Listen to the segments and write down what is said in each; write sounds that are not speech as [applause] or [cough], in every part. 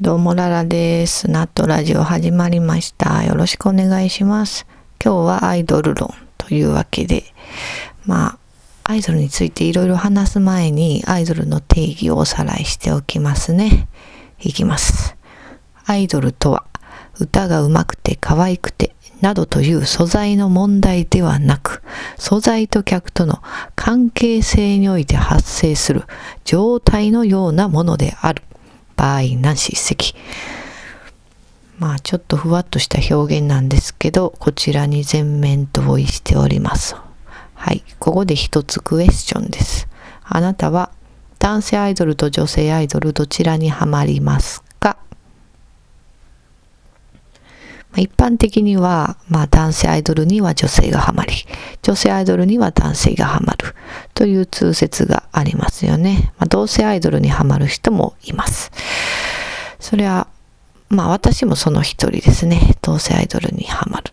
どうもララです。ナットラジオ始まりました。よろしくお願いします。今日はアイドル論というわけで、まあ、アイドルについていろいろ話す前にアイドルの定義をおさらいしておきますね。いきます。アイドルとは、歌が上手くて可愛くて、などという素材の問題ではなく、素材と客との関係性において発生する状態のようなものである。場合なし一席。まあちょっとふわっとした表現なんですけど、こちらに全面同意しております。はい。ここで一つクエスチョンです。あなたは男性アイドルと女性アイドルどちらにはまりますか一般的には、まあ男性アイドルには女性がハマり、女性アイドルには男性がハマるという通説がありますよね。まあ、同性アイドルにハマる人もいます。それは、まあ私もその一人ですね。同性アイドルにハマる。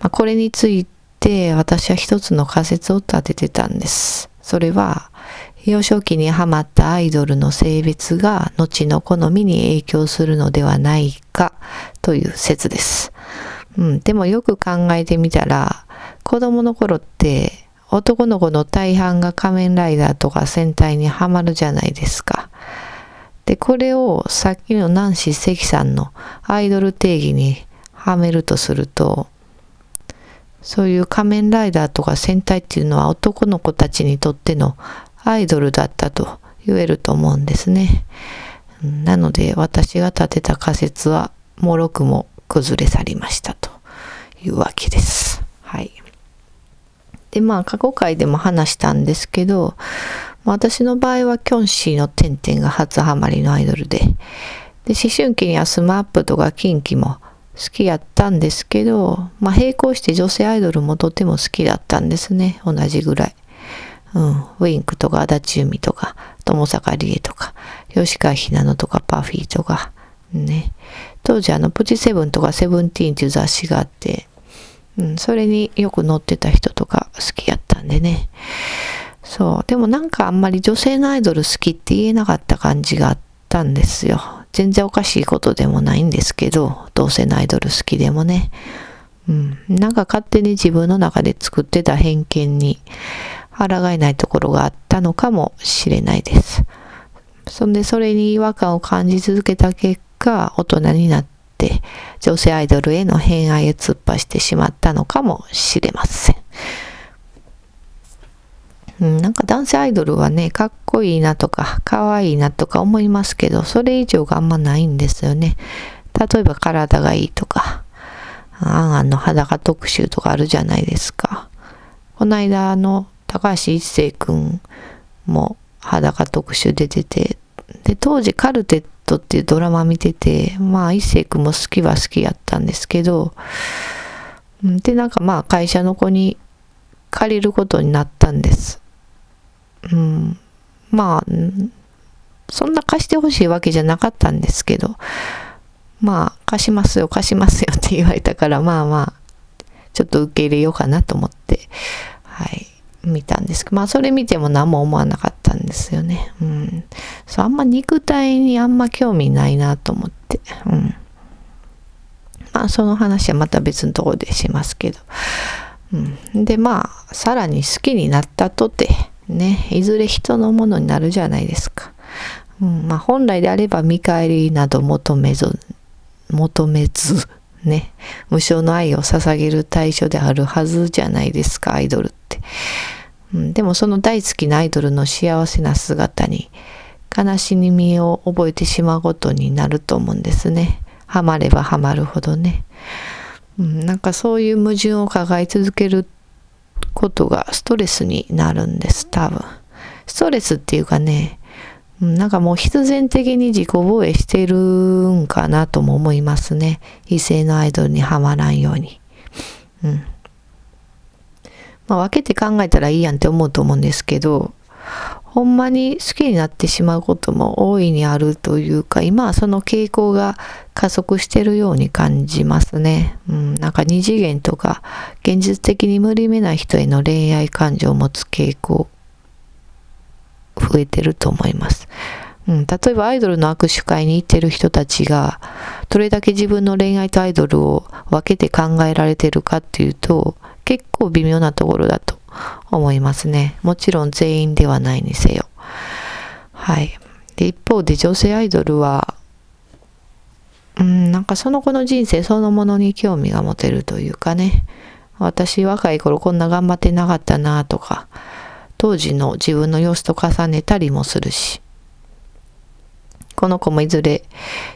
まあ、これについて私は一つの仮説を立ててたんです。それは、幼少期にハマったアイドルの性別が後の好みに影響するのではないかという説です。うん、でもよく考えてみたら、子供の頃って男の子の大半が仮面ライダーとか戦隊にはまるじゃないですか。で、これをさっきのナンシー関さんのアイドル定義にはめるとすると、そういう仮面ライダーとか戦隊っていうのは男の子たちにとってのアイドルだったと言えると思うんですね。なので私が立てた仮説はもろくも崩れ去りましたというわけです。はい。でまあ過去回でも話したんですけど私の場合はキョンシーのテンテンが初ハマりのアイドルでで思春期にはスマップとかキンキも好きやったんですけど、まあ、並行して女性アイドルもとても好きだったんですね同じぐらい。うん、ウィンクとか足立由美とか友坂理恵とか吉川ひなのとかパフィーとかね当時あのプチセブンとかセブンティーンっていう雑誌があって、うん、それによく載ってた人とか好きやったんでね。そう。でもなんかあんまり女性のアイドル好きって言えなかった感じがあったんですよ。全然おかしいことでもないんですけど同性のアイドル好きでもね。うん、なんか勝手に自分の中で作ってた偏見に抗えないところがあったのかもしれないです。そんでそれに違和感を感じ続けた結果果、大人になって女性アイドルへの偏愛を突っ走ってしまったのかもしれません。うん、なんか男性アイドルはね、かっこいいなとか、可愛いいなとか思いますけど、それ以上があんまないんですよね。例えば体がいいとか、あんあんの裸特集とかあるじゃないですか。この間の高橋一生くんも裸特集で出てて、で、当時カルテットっていうドラマ見てて、まあ一生くんも好きは好きやったんですけど、で、なんかまあ会社の子に借りることになったんです。うん、まあ、そんな貸してほしいわけじゃなかったんですけど、まあ、貸しますよ、貸しますよって言われたから、まあまあ、ちょっと受け入れようかなと思って、はい、見たんですけど、まあ、それ見ても何も思わなかったんですよね。うん。そう、あんま肉体にあんま興味ないなと思って、うん。まあ、その話はまた別のところでしますけど。うん。で、まあ、さらに好きになったとて、ね、いずれ人のものになるじゃないですか。うん、まあ、本来であれば見返りなど求めず、求めず、ね、無償の愛を捧げる対象であるはずじゃないですか、アイドルって。うん、でもその大好きなアイドルの幸せな姿に悲しみを覚えてしまうことになると思うんですね。ハマればハマるほどね。うん、なんかそういう矛盾を抱え続けることがストレスになるんです、多分。ストレスっていうかね、なんかもう必然的に自己防衛してるんかなとも思いますね。異性のアイドルにはまらんように。うん。まあ分けて考えたらいいやんって思うと思うんですけど、ほんまに好きになってしまうことも大いにあるというか、今はその傾向が加速してるように感じますね。うん、なんか二次元とか現実的に無理めな人への恋愛感情を持つ傾向増えてると思います。うん、例えばアイドルの握手会に行ってる人たちが、どれだけ自分の恋愛とアイドルを分けて考えられてるかっていうと、結構微妙なところだと思いますね。もちろん全員ではないにせよ。はい。で、一方で女性アイドルは、うん、なんかその子の人生そのものに興味が持てるというかね、私若い頃こんな頑張ってなかったなとか、当時の自分の様子と重ねたりもするし、この子もいずれ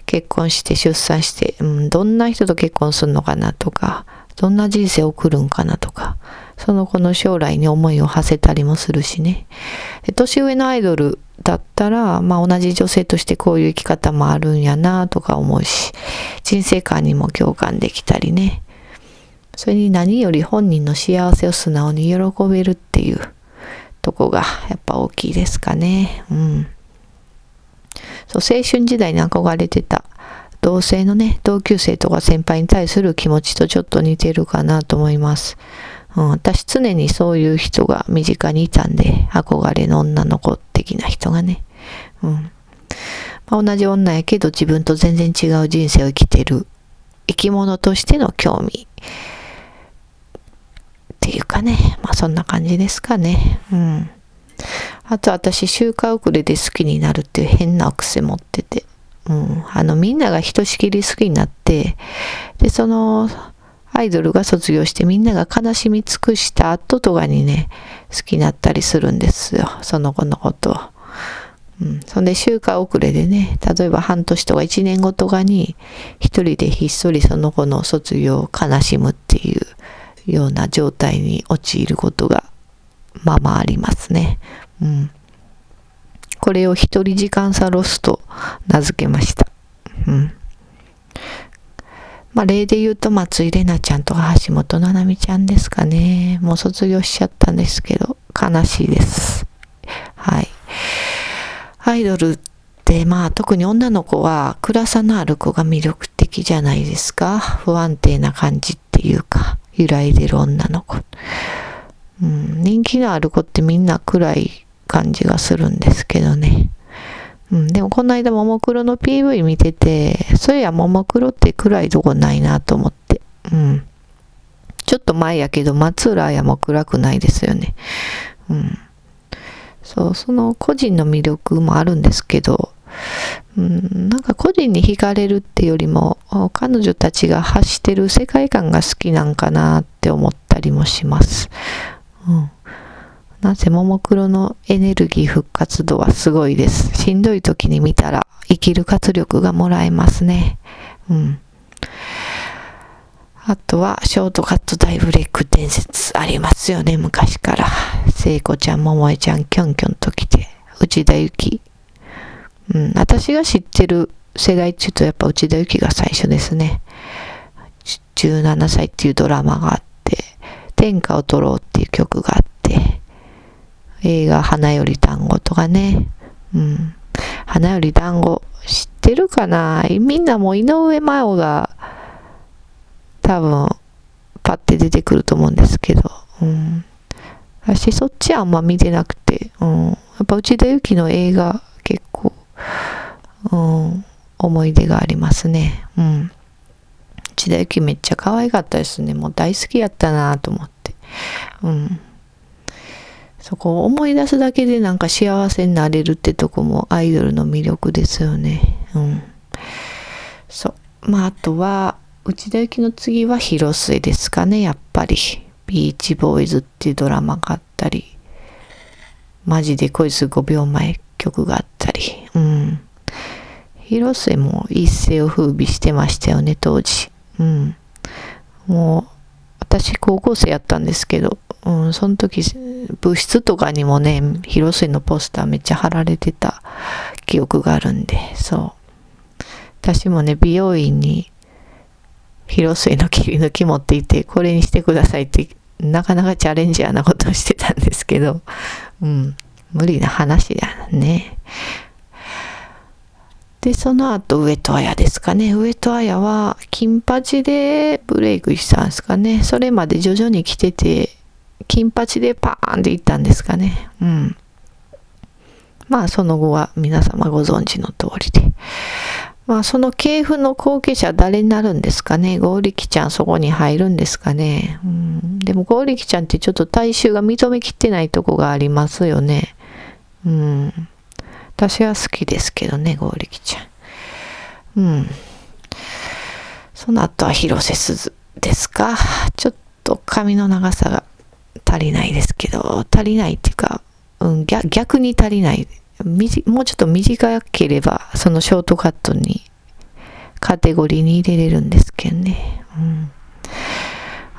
結婚して出産して、うん、どんな人と結婚するのかなとか、どんな人生を送るんかなとか、その子の将来に思いを馳せたりもするしね。年上のアイドルだったら、まあ同じ女性としてこういう生き方もあるんやなとか思うし、人生観にも共感できたりね。それに何より本人の幸せを素直に喜べるっていうとこがやっぱ大きいですかね。うん。そう、青春時代に憧れてた同性のね、同級生とか先輩に対する気持ちとちょっと似てるかなと思います。うん、私常にそういう人が身近にいたんで、憧れの女の子的な人がね。うん。まあ、同じ女やけど自分と全然違う人生を生きてる生き物としての興味ていうかね、まあそんな感じですかね。うん。あと私、周回遅れで好きになるっていう変な癖持ってて。うん。あの、みんながひとしきり好きになって、で、その、アイドルが卒業してみんなが悲しみ尽くした後とかにね、好きになったりするんですよ。その子のことを。うん。そんで周回遅れでね、例えば半年とか1年後とかに、一人でひっそりその子の卒業を悲しむっていうような状態に陥ることがまあまありますね。うん。これを一人時間差ロスと名付けました。うん。まあ、例で言うと松井玲奈ちゃんとか橋本奈々美ちゃんですかね。もう卒業しちゃったんですけど、悲しいです。はい。アイドルって、まあ特に女の子は暗さのある子が魅力的じゃないですか。不安定な感じっていうか、揺らいでる女の子。うん、人気のある子ってみんな暗い感じがするんですけどね。うん、でもこの間ももクロの PV 見てて、そういやももクロって暗いとこないなと思って。うん。ちょっと前やけど、松浦綾も暗くないですよね。うん。そう、その個人の魅力もあるんですけど、うん、なんか個人に惹かれるってよりも、彼女たちが発してる世界観が好きなんかなって思ったりもします。うん。なぜももクロのエネルギー復活度はすごいです。しんどい時に見たら生きる活力がもらえますね。うん。あとは、ショートカット大ブレイク伝説ありますよね、昔から。聖子ちゃん、桃江ちゃん、キョンキョンと来て、内田有紀。うん、私が知ってる世代っていうと、やっぱ内田有紀が最初ですね。17歳っていうドラマがあって、天下を取ろうっていう曲があって、映画花より団子とかね。うん。花より団子知ってるかな？みんなもう井上真央が多分パッて出てくると思うんですけど。うん。私そっちあんま見てなくて。うん。やっぱ内田有紀の映画結構、うん、思い出がありますね。うん。内田有紀めっちゃ可愛かったですね。もう大好きやったなと思って。うん。そこを思い出すだけでなんか幸せになれるってとこもアイドルの魅力ですよね。うん。そう。まああとは、内田有紀の次は広末ですかね、やっぱり。ビーチボーイズっていうドラマがあったり、マジで恋する5秒前曲があったり、うん。広末も一世を風靡してましたよね、当時。うん。もう、私高校生やったんですけど、うん、その時、部室とかにもね、広末のポスターめっちゃ貼られてた記憶があるんで、そう。私もね、美容院に広末の切り抜き持っていて、これにしてくださいって、なかなかチャレンジャーなことをしてたんですけど、うん、無理な話だね。で、その後、上戸彩ですかね。上戸彩は、金八でブレイクしたんですかね。それまで徐々に来てて、金八でパーンっていったんですかね。うん。まあその後は皆様ご存知の通りで。まあその系譜の後継者誰になるんですかねゴーリキちゃんそこに入るんですかね、うん、でもゴーリキちゃんってちょっと大衆が認めきってないとこがありますよね。うん。私は好きですけどね、ゴーリキちゃん。うん。その後は広瀬すずですか？ちょっと髪の長さが足りないですけど、足りないっていうか、うん、逆に足りない。もうちょっと短ければ、そのショートカットに、カテゴリーに入れれるんですけどね。うん、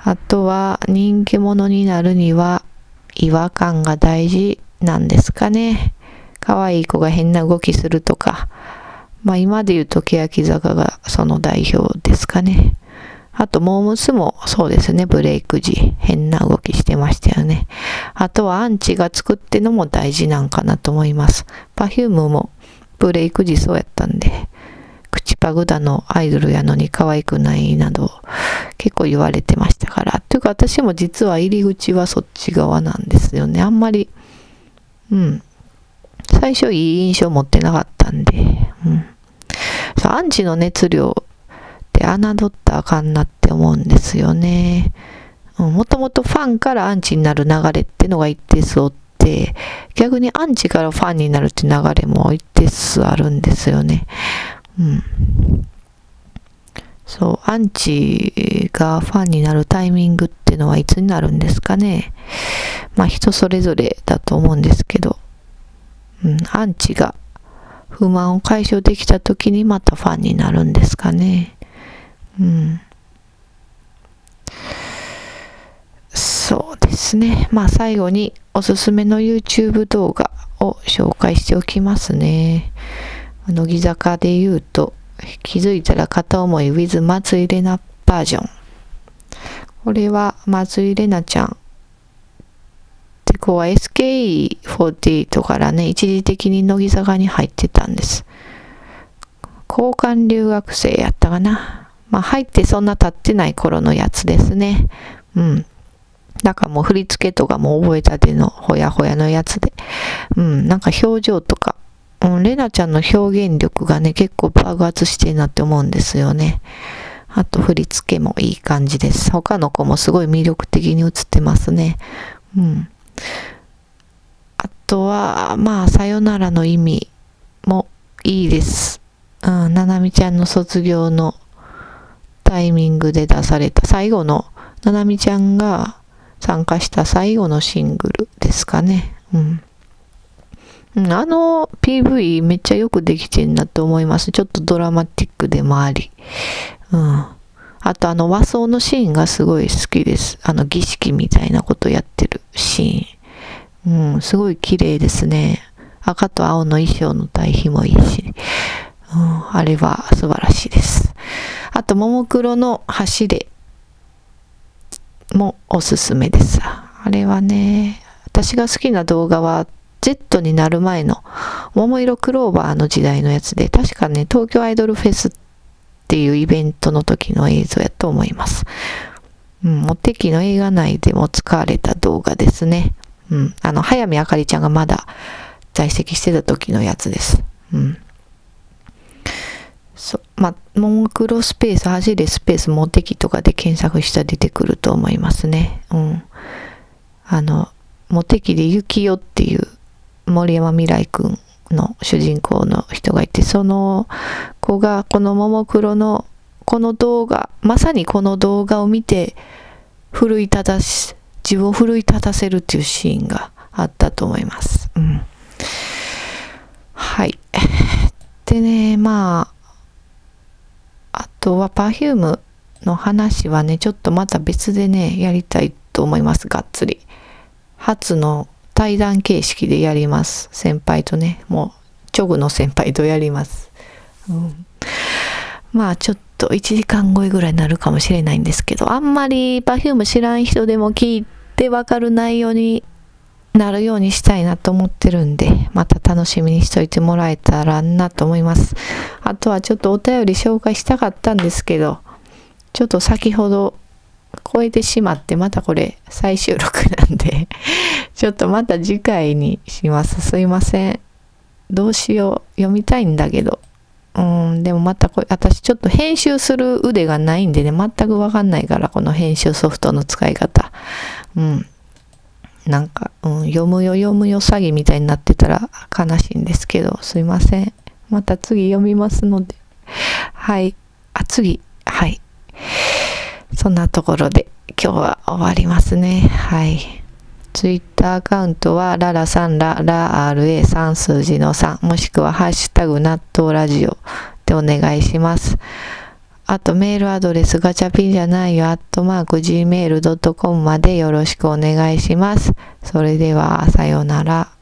あとは、人気者になるには、違和感が大事なんですかね。可愛い子が変な動きするとか。まあ今で言うと欅坂がその代表ですかね。あと、モームスもそうですね、ブレイク時、変な動きしてましたよね。あとはアンチが作ってのも大事なんかなと思います。パフュームもブレイク時そうやったんで、口パグだのアイドルやのに可愛くないなど結構言われてましたから。というか私も実は入り口はそっち側なんですよね。あんまり、うん。最初いい印象持ってなかったんで、うん。アンチの熱量って侮ったらあかんなって思うんですよね。もともとファンからアンチになる流れってのが一定数おって、逆にアンチからファンになるって流れも一定数あるんですよね。うん。そう、アンチがファンになるタイミングっていうのはいつになるんですかね。まあ人それぞれだと思うんですけど、うん、アンチが不満を解消できた時にまたファンになるんですかね。うん。そうですね。まあ最後におすすめの YouTube 動画を紹介しておきますね。乃木坂で言うと、気づいたら片思い with 松井玲奈バージョン。これは松井玲奈ちゃん。で、こうは SKE48 からね、一時的に乃木坂に入ってたんです。交換留学生やったかな。まあ入ってそんな経ってない頃のやつですね。うん。だかもう振り付けとかも覚えたてのほやほやのやつで。うん、なんか表情とか、うん、レナちゃんの表現力がね、結構爆発してるなって思うんですよね。あと振り付けもいい感じです。他の子もすごい魅力的に映ってますね。うん。あとは、まあ、さよならの意味もいいです。うん、ななみちゃんの卒業のタイミングで出された最後の、ななみちゃんが参加した最後のシングルですかね。うん。あの PV めっちゃよくできてんなと思います。ちょっとドラマティックでもあり。うん。あとあの和装のシーンがすごい好きです。あの儀式みたいなことやってるシーン。うん、すごい綺麗ですね。赤と青の衣装の対比もいいし。うん、あれは素晴らしいです。あと、ももクロの走れもおすすめです。あれはね、私が好きな動画は Z になる前の桃色クローバーの時代のやつで、確かね、東京アイドルフェスっていうイベントの時の映像やと思います。うん、モテキの映画内でも使われた動画ですね。うん、あの、早見あかりちゃんがまだ在籍してた時のやつです。うん。そう、まあ、モンクロスペース、走れスペース、モテキとかで検索したら出てくると思いますね。うん。あの、モテキでユキヨっていう森山未来くんの主人公の人がいて、その子がこのももクロのこの動画、まさにこの動画を見て、奮い立たし、自分を奮い立たせるっていうシーンがあったと思います。うん。はい。[laughs] でね、まあ、あとは Perfume の話はね、ちょっとまた別でね、やりたいと思います、がっつり。初の対談形式でやります。先輩とね、もう、チョグの先輩とやります。うん、まあちょっと1時間超えぐらいになるかもしれないんですけど、あんまり Perfume 知らん人でも聞いてわかる内容になるようにしたいなと思ってるんで、また楽しみにしといてもらえたらなと思います。あとはちょっとお便り紹介したかったんですけど、ちょっと先ほど超えてしまって、またこれ再収録なんで [laughs] ちょっとまた次回にします。すいません。どうしよう。読みたいんだけど。うん、でもまたこれ、私ちょっと編集する腕がないんでね、全くわかんないから、この編集ソフトの使い方。うん。なんか、うん、読むよ読むよ詐欺みたいになってたら悲しいんですけど、すいません。また次読みますので。はい。あ、次。はい。そんなところで今日は終わりますね。はい。ツイッターアカウントはララさんララ RA3 数字の3もしくはハッシュタグ納豆ラジオでお願いします。あとメールアドレスガチャピンじゃないよ、アットマーク gmail.com までよろしくお願いします。それでは、さようなら。